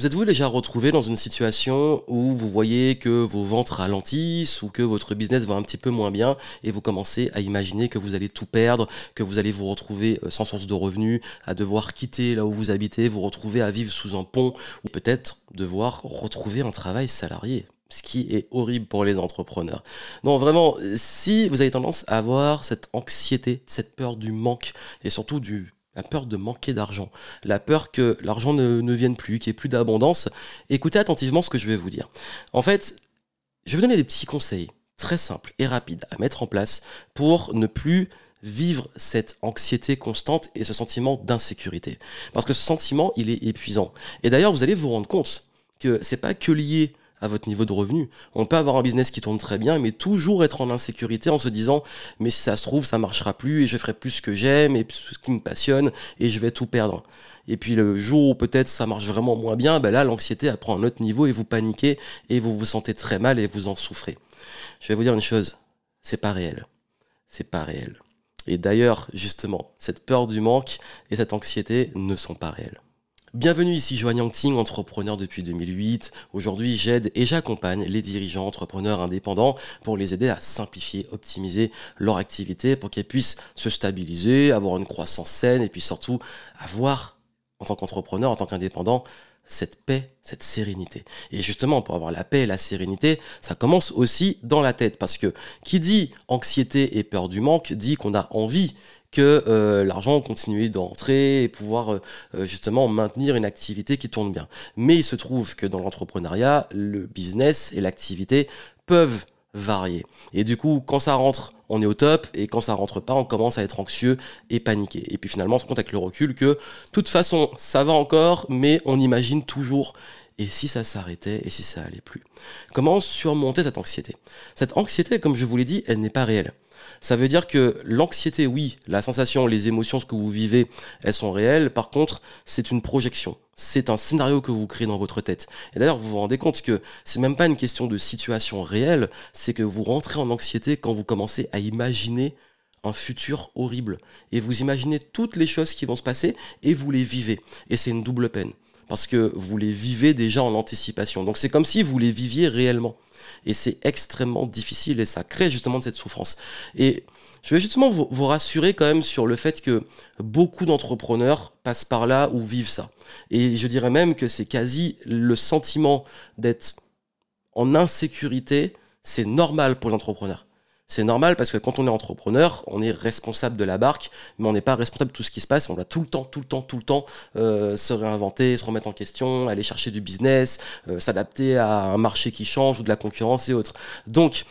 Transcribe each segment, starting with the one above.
Vous êtes-vous déjà retrouvé dans une situation où vous voyez que vos ventes ralentissent ou que votre business va un petit peu moins bien et vous commencez à imaginer que vous allez tout perdre, que vous allez vous retrouver euh, sans source de revenus, à devoir quitter là où vous habitez, vous retrouver à vivre sous un pont ou peut-être devoir retrouver un travail salarié ce qui est horrible pour les entrepreneurs. Non, vraiment, si vous avez tendance à avoir cette anxiété, cette peur du manque et surtout du la peur de manquer d'argent, la peur que l'argent ne, vienne plus, qu'il n'y ait plus d'abondance, écoutez attentivement ce que je vais vous dire. En fait, je vais vous donner des petits conseils très simples et rapides à mettre en place pour ne plus vivre cette anxiété constante et ce sentiment d'insécurité. Parce que ce sentiment, il est épuisant. Et d'ailleurs, vous allez vous rendre compte que c'est pas que lié à votre niveau de revenu. On peut avoir un business qui tourne très bien, mais toujours être en insécurité en se disant, mais si ça se trouve, ça marchera plus et je ferai plus ce que j'aime et ce qui me passionne et je vais tout perdre. Et puis le jour où peut-être ça marche vraiment moins bien, ben là, l'anxiété apprend un autre niveau et vous paniquez et vous vous sentez très mal et vous en souffrez. Je vais vous dire une chose, c'est pas réel. C'est pas réel. Et d'ailleurs, justement, cette peur du manque et cette anxiété ne sont pas réelles. Bienvenue ici Joanne Yangting, entrepreneur depuis 2008. Aujourd'hui, j'aide et j'accompagne les dirigeants entrepreneurs indépendants pour les aider à simplifier, optimiser leur activité pour qu'ils puissent se stabiliser, avoir une croissance saine et puis surtout avoir, en tant qu'entrepreneur, en tant qu'indépendant, cette paix, cette sérénité. Et justement, pour avoir la paix et la sérénité, ça commence aussi dans la tête. Parce que qui dit anxiété et peur du manque dit qu'on a envie que euh, l'argent continue d'entrer et pouvoir euh, euh, justement maintenir une activité qui tourne bien. Mais il se trouve que dans l'entrepreneuriat, le business et l'activité peuvent varier. Et du coup, quand ça rentre, on est au top, et quand ça rentre pas, on commence à être anxieux et paniqué. Et puis finalement, on se compte avec le recul que, toute façon, ça va encore, mais on imagine toujours et si ça s'arrêtait et si ça allait plus? Comment surmonter cette anxiété? Cette anxiété, comme je vous l'ai dit, elle n'est pas réelle. Ça veut dire que l'anxiété, oui, la sensation, les émotions, ce que vous vivez, elles sont réelles. Par contre, c'est une projection. C'est un scénario que vous créez dans votre tête. Et d'ailleurs, vous vous rendez compte que c'est même pas une question de situation réelle, c'est que vous rentrez en anxiété quand vous commencez à imaginer un futur horrible. Et vous imaginez toutes les choses qui vont se passer et vous les vivez. Et c'est une double peine. Parce que vous les vivez déjà en anticipation. Donc c'est comme si vous les viviez réellement. Et c'est extrêmement difficile et ça crée justement cette souffrance. Et je vais justement vous, rassurer quand même sur le fait que beaucoup d'entrepreneurs passent par là ou vivent ça. Et je dirais même que c'est quasi le sentiment d'être en insécurité, c'est normal pour les entrepreneurs. C'est normal parce que quand on est entrepreneur, on est responsable de la barque, mais on n'est pas responsable de tout ce qui se passe. On doit tout le temps, tout le temps, tout le temps euh, se réinventer, se remettre en question, aller chercher du business, euh, s'adapter à un marché qui change ou de la concurrence et autres. Donc,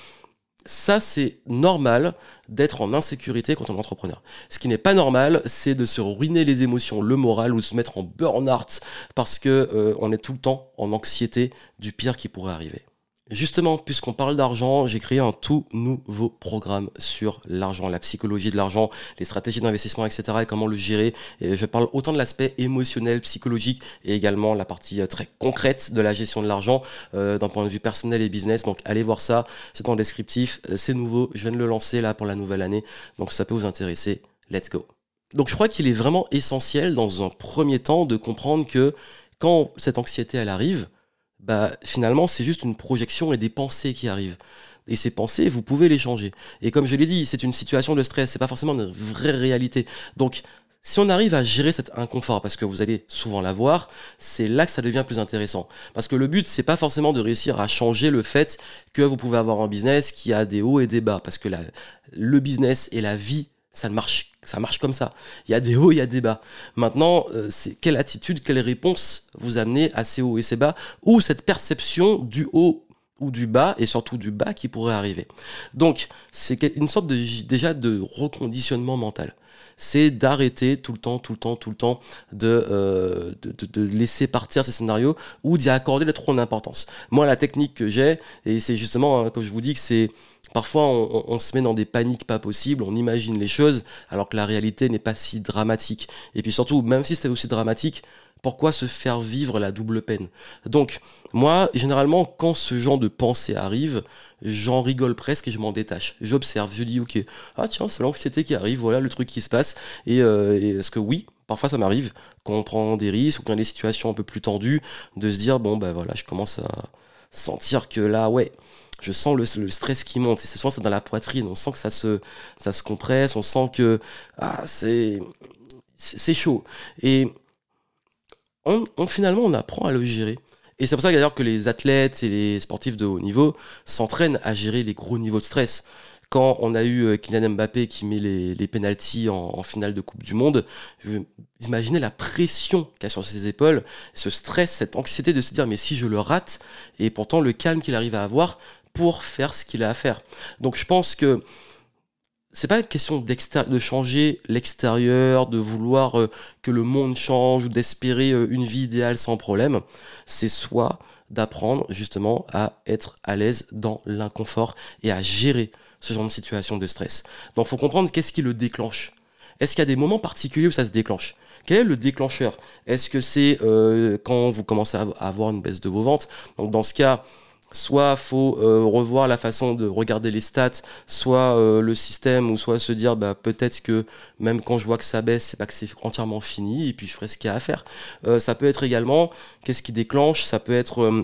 ça, c'est normal d'être en insécurité quand on est entrepreneur. Ce qui n'est pas normal, c'est de se ruiner les émotions, le moral ou se mettre en burn-out parce que euh, on est tout le temps en anxiété du pire qui pourrait arriver. Justement, puisqu'on parle d'argent, j'ai créé un tout nouveau programme sur l'argent, la psychologie de l'argent, les stratégies d'investissement, etc. et comment le gérer. Je parle autant de l'aspect émotionnel, psychologique et également la partie euh, très concrète de la gestion de l'argent euh, d'un point de vue personnel et business. Donc allez voir ça, c'est en descriptif, euh, c'est nouveau, je viens de le lancer là pour la nouvelle année. Donc ça peut vous intéresser. Let's go. Donc je crois qu'il est vraiment essentiel dans un premier temps de comprendre que quand cette anxiété elle arrive, bah finalement c'est juste une projection et des pensées qui arrivent. Et ces pensées, vous pouvez les changer. Et comme je l'ai dit, c'est une situation de stress, c'est pas forcément une vraie réalité. Donc si on arrive à gérer cet inconfort, parce que vous allez souvent l'avoir, c'est là que ça devient plus intéressant. Parce que le but, c'est pas forcément de réussir à changer le fait que vous pouvez avoir un business qui a des hauts et des bas, parce que le business et la vie ça marche, ça marche comme ça. Il y a des hauts, il y a des bas. Maintenant, euh, c'est quelle attitude, quelle réponse vous amenez à ces hauts et ces bas, ou cette perception du haut ou du bas, et surtout du bas qui pourrait arriver. Donc, c'est une sorte de, déjà de reconditionnement mental c'est d'arrêter tout le temps, tout le temps, tout le temps de, euh, laisser partir ces scénarios ou d'y accorder de trop d'importance. Moi, la technique que j'ai, et c'est justement, hein, comme je vous dis, que c'est Parfois, on, se met dans des paniques pas possibles, on imagine les choses, alors que la réalité n'est pas si dramatique. Et puis surtout, même si c'était aussi dramatique, pourquoi se faire vivre la double peine? Donc, moi, généralement, quand ce genre de pensée arrive, j'en rigole presque et je m'en détache. J'observe, je dis, ok, ah tiens, c'est l'anxiété qui arrive, voilà le truc qui se passe. Et, euh, est-ce que oui, parfois ça m'arrive quand on prend des risques ou quand il des situations un peu plus tendues, de se dire bon ben voilà, je commence à sentir que là, ouais, je sens le, stress qui monte. Et souvent dans la poitrine. On sent que ça se, ça se compresse. On sent que ah, c'est, c'est chaud. Et on, finalement, on apprend à le gérer. Et c'est pour ça d'ailleurs que les athlètes et les sportifs de haut niveau s'entraînent à gérer les gros niveaux de stress. Quand on a eu euh, Kylian Mbappé qui met les, les pénalties en, finale de Coupe du Monde, imaginez la pression qu'il a sur ses épaules, ce stress, cette anxiété de se dire mais si je le rate, et pourtant le calme qu'il arrive à avoir pour faire ce qu'il a à faire. Donc je pense que c'est pas une question de changer l'extérieur, de vouloir euh, que le monde change ou d'espérer euh, une vie idéale sans problème. C'est soit d'apprendre justement à être à l'aise dans l'inconfort et à gérer ce genre de situation de stress. Donc faut comprendre qu'est-ce qui le déclenche. Est-ce qu'il y a des moments particuliers où ça se déclenche? Quel est le déclencheur? Est-ce que c'est euh, quand vous commencez à avoir une baisse de vos ventes? Donc dans ce cas, soit faut euh, revoir la façon de regarder les stats, soit euh, le système, ou soit se dire bah, peut-être que même quand je vois que ça baisse, c'est pas que c'est entièrement fini, et puis je ferai ce qu'il y a à faire. Euh, ça peut être également, qu'est-ce qui déclenche? Ça peut être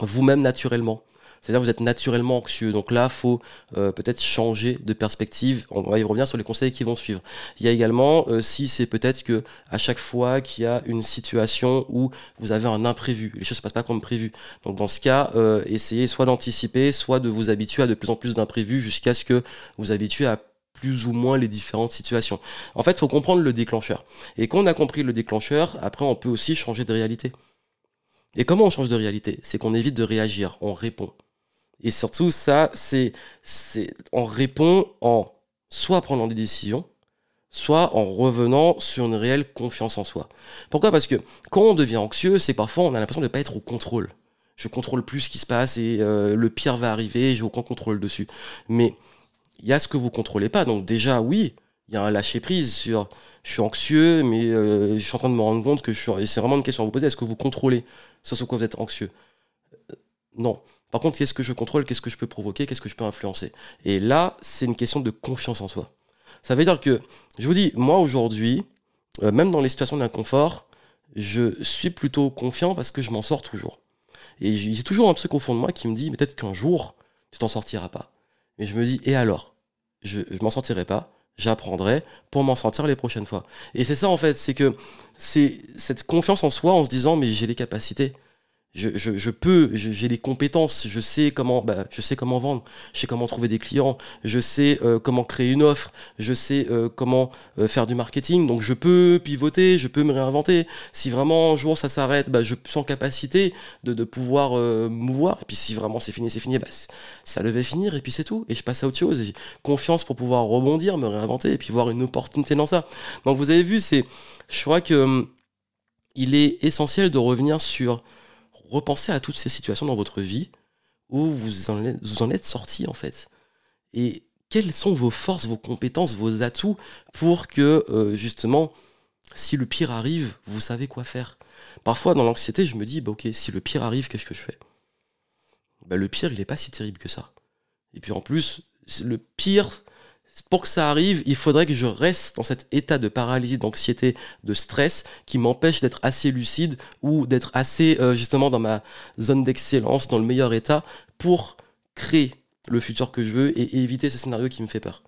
vous-même naturellement. C'est-à-dire vous êtes naturellement anxieux. Donc là, faut euh, peut-être changer de perspective. On va y revenir sur les conseils qui vont suivre. Il y a également, euh, si c'est peut-être que à chaque fois qu'il y a une situation où vous avez un imprévu, les choses ne se passent pas comme prévu. Donc dans ce cas, euh, essayez soit d'anticiper, soit de vous habituer à de plus en plus d'imprévus jusqu'à ce que vous habituez à plus ou moins les différentes situations. En fait, il faut comprendre le déclencheur. Et quand on a compris le déclencheur, après, on peut aussi changer de réalité. Et comment on change de réalité? C'est qu'on évite de réagir, on répond. Et surtout, ça, c'est, on répond en soit prenant des décisions, soit en revenant sur une réelle confiance en soi. Pourquoi? Parce que quand on devient anxieux, c'est parfois on a l'impression de ne pas être au contrôle. Je contrôle plus ce qui se passe et euh, le pire va arriver, j'ai aucun contrôle dessus. Mais il y a ce que vous contrôlez pas. Donc déjà, oui, il y a un lâcher prise sur je suis anxieux, mais euh, je suis en train de me rendre compte que je suis. c'est vraiment une question à vous poser. Est-ce que vous contrôlez? Ce sur quoi vous êtes anxieux euh, Non. Par contre, qu'est-ce que je contrôle, qu'est-ce que je peux provoquer, qu'est-ce que je peux influencer? Et là, c'est une question de confiance en soi. Ça veut dire que, je vous dis, moi aujourd'hui, euh, même dans les situations d'inconfort, je suis plutôt confiant parce que je m'en sors toujours. Et j'ai toujours un truc au de moi qui me dit, peut-être qu'un jour, tu t'en sortiras pas. Mais je me dis, et alors? Je, je m'en sortirai pas, j'apprendrai pour m'en sortir les prochaines fois. Et c'est ça en fait, c'est que c'est cette confiance en soi en se disant, mais j'ai les capacités je, je, je peux, j'ai les compétences, je sais comment, bah, je sais comment vendre, je sais comment trouver des clients, je sais euh, comment créer une offre, je sais euh, comment euh, faire du marketing, donc je peux pivoter, je peux me réinventer. Si vraiment un jour ça s'arrête, bah, je suis en capacité de, de pouvoir mouvoir. Et puis si vraiment c'est fini, c'est fini, bah, ça devait finir et puis c'est tout. Et je passe à autre chose. J'ai confiance pour pouvoir rebondir, me réinventer et puis voir une opportunité dans ça. Donc vous avez vu, c'est, je crois que hum, il est essentiel de revenir sur repensez à toutes ces situations dans votre vie où vous en êtes, sorti en fait. Et quelles sont vos forces, vos compétences, vos atouts pour que euh, justement, si le pire arrive, vous savez quoi faire? Parfois dans l'anxiété, je me dis, bah, ok, si le pire arrive, qu'est-ce que je fais? Bah, Le pire, il n'est pas si terrible que ça. Et puis en plus, le pire, pour que ça arrive, il faudrait que je reste dans cet état de paralysie, d'anxiété, de stress qui m'empêche d'être assez lucide ou d'être assez euh, justement dans ma zone d'excellence, dans le meilleur état pour créer le futur que je veux et éviter ce scénario qui me fait peur.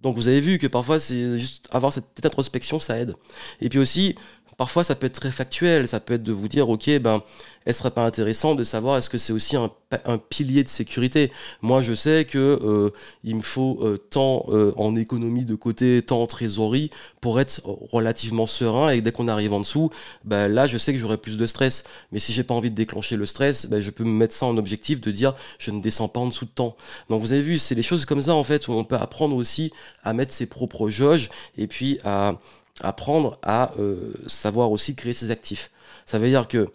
Donc vous avez vu que parfois c'est juste avoir cette introspection ça aide. Et puis aussi parfois ça peut être très factuel, ça peut être de vous dire ok ben est-ce serait pas intéressant de savoir est-ce que c'est aussi un, pilier de sécurité? Moi, je sais que euh, il me faut euh, tant euh, en économie de côté, tant en trésorerie pour être relativement serein. Et dès qu'on arrive en dessous, bah, là, je sais que j'aurai plus de stress. Mais si j'ai pas envie de déclencher le stress, bah, je peux me mettre ça en objectif de dire je ne descends pas en dessous de temps. Donc, vous avez vu, c'est des choses comme ça en fait où on peut apprendre aussi à mettre ses propres jauges et puis à apprendre à savoir aussi créer ses actifs. Ça veut dire que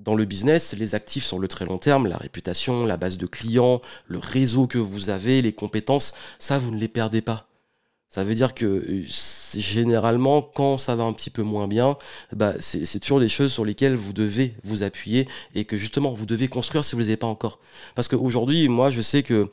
dans le business, les actifs sur le très long terme, la réputation, la base de clients, le réseau que vous avez, les compétences, ça, vous ne les perdez pas. Ça veut dire que euh, généralement, quand ça va un petit peu moins bien, bah, c'est toujours des choses sur lesquelles vous devez vous appuyer et que justement vous devez construire si vous ne les avez pas encore. Parce qu'aujourd'hui, moi, je sais que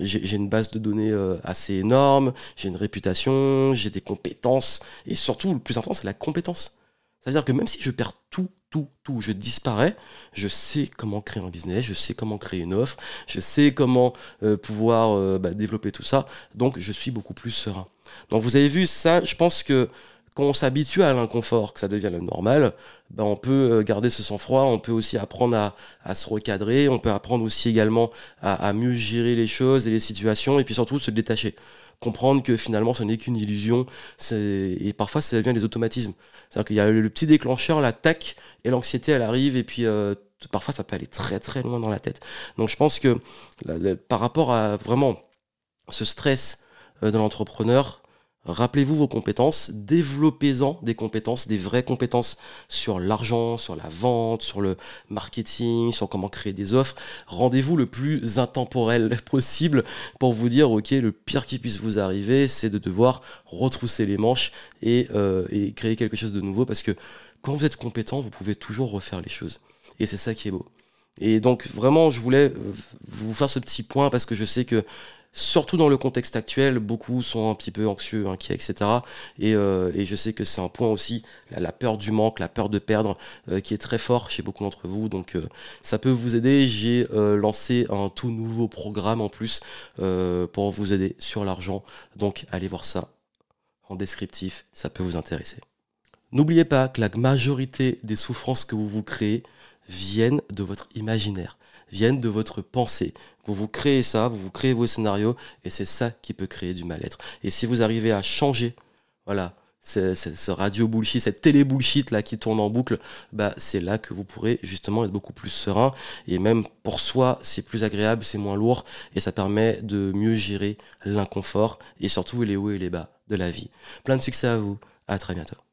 j'ai une base de données euh, assez énorme, j'ai une réputation, j'ai des compétences et surtout, le plus important, c'est la compétence. C'est-à-dire que même si je perds tout, tout, tout, je disparais, je sais comment créer un business, je sais comment créer une offre, je sais comment euh, pouvoir bah, développer tout ça, donc je suis beaucoup plus serein. Donc vous avez vu ça, je pense que quand on s'habitue à l'inconfort, que ça devient le normal, ben on peut euh, garder ce sang-froid, on peut aussi apprendre à, à, se recadrer, on peut apprendre aussi également à, mieux gérer les choses et les situations, et puis surtout se détacher. Comprendre que finalement ce n'est qu'une illusion, et parfois ça devient des automatismes. C'est-à-dire qu'il y a le petit déclencheur, l'attaque, et l'anxiété elle arrive, et puis euh, parfois ça peut aller très très loin dans la tête. Donc je pense que par rapport à vraiment ce stress, euh, de l'entrepreneur, rappelez-vous vos compétences, développez-en des compétences, des vraies compétences sur l'argent, sur la vente, sur le marketing, sur comment créer des offres. Rendez-vous le plus intemporel possible pour vous dire, ok, le pire qui puisse vous arriver, c'est de devoir retrousser les manches et, euh, et créer quelque chose de nouveau parce que quand vous êtes compétent, vous pouvez toujours refaire les choses. Et c'est ça qui est beau. Et donc vraiment, je voulais euh, vous faire ce petit point parce que je sais que surtout dans le contexte actuel, beaucoup sont un petit peu anxieux, inquiets, etc. Euh, et, je sais que c'est un point aussi, la, peur du manque, la peur de perdre, euh, qui est très fort chez beaucoup d'entre vous. Donc euh, ça peut vous aider. J'ai lancé un tout nouveau programme en plus pour vous aider sur l'argent. Donc allez voir ça en descriptif, ça peut vous intéresser. N'oubliez pas que la majorité des souffrances que vous vous créez viennent de votre imaginaire viennent de votre pensée. Vous vous créez ça, vous vous créez vos scénarios, et c'est ça qui peut créer du mal-être. Et si vous arrivez à changer, voilà, ce radio bullshit, cette télé bullshit là qui tourne en boucle, bah c'est là que vous pourrez justement être beaucoup plus serein et même pour soi c'est plus agréable, c'est moins lourd et ça permet de mieux gérer l'inconfort et surtout les hauts et les bas de la vie. Plein de succès à vous, à très bientôt.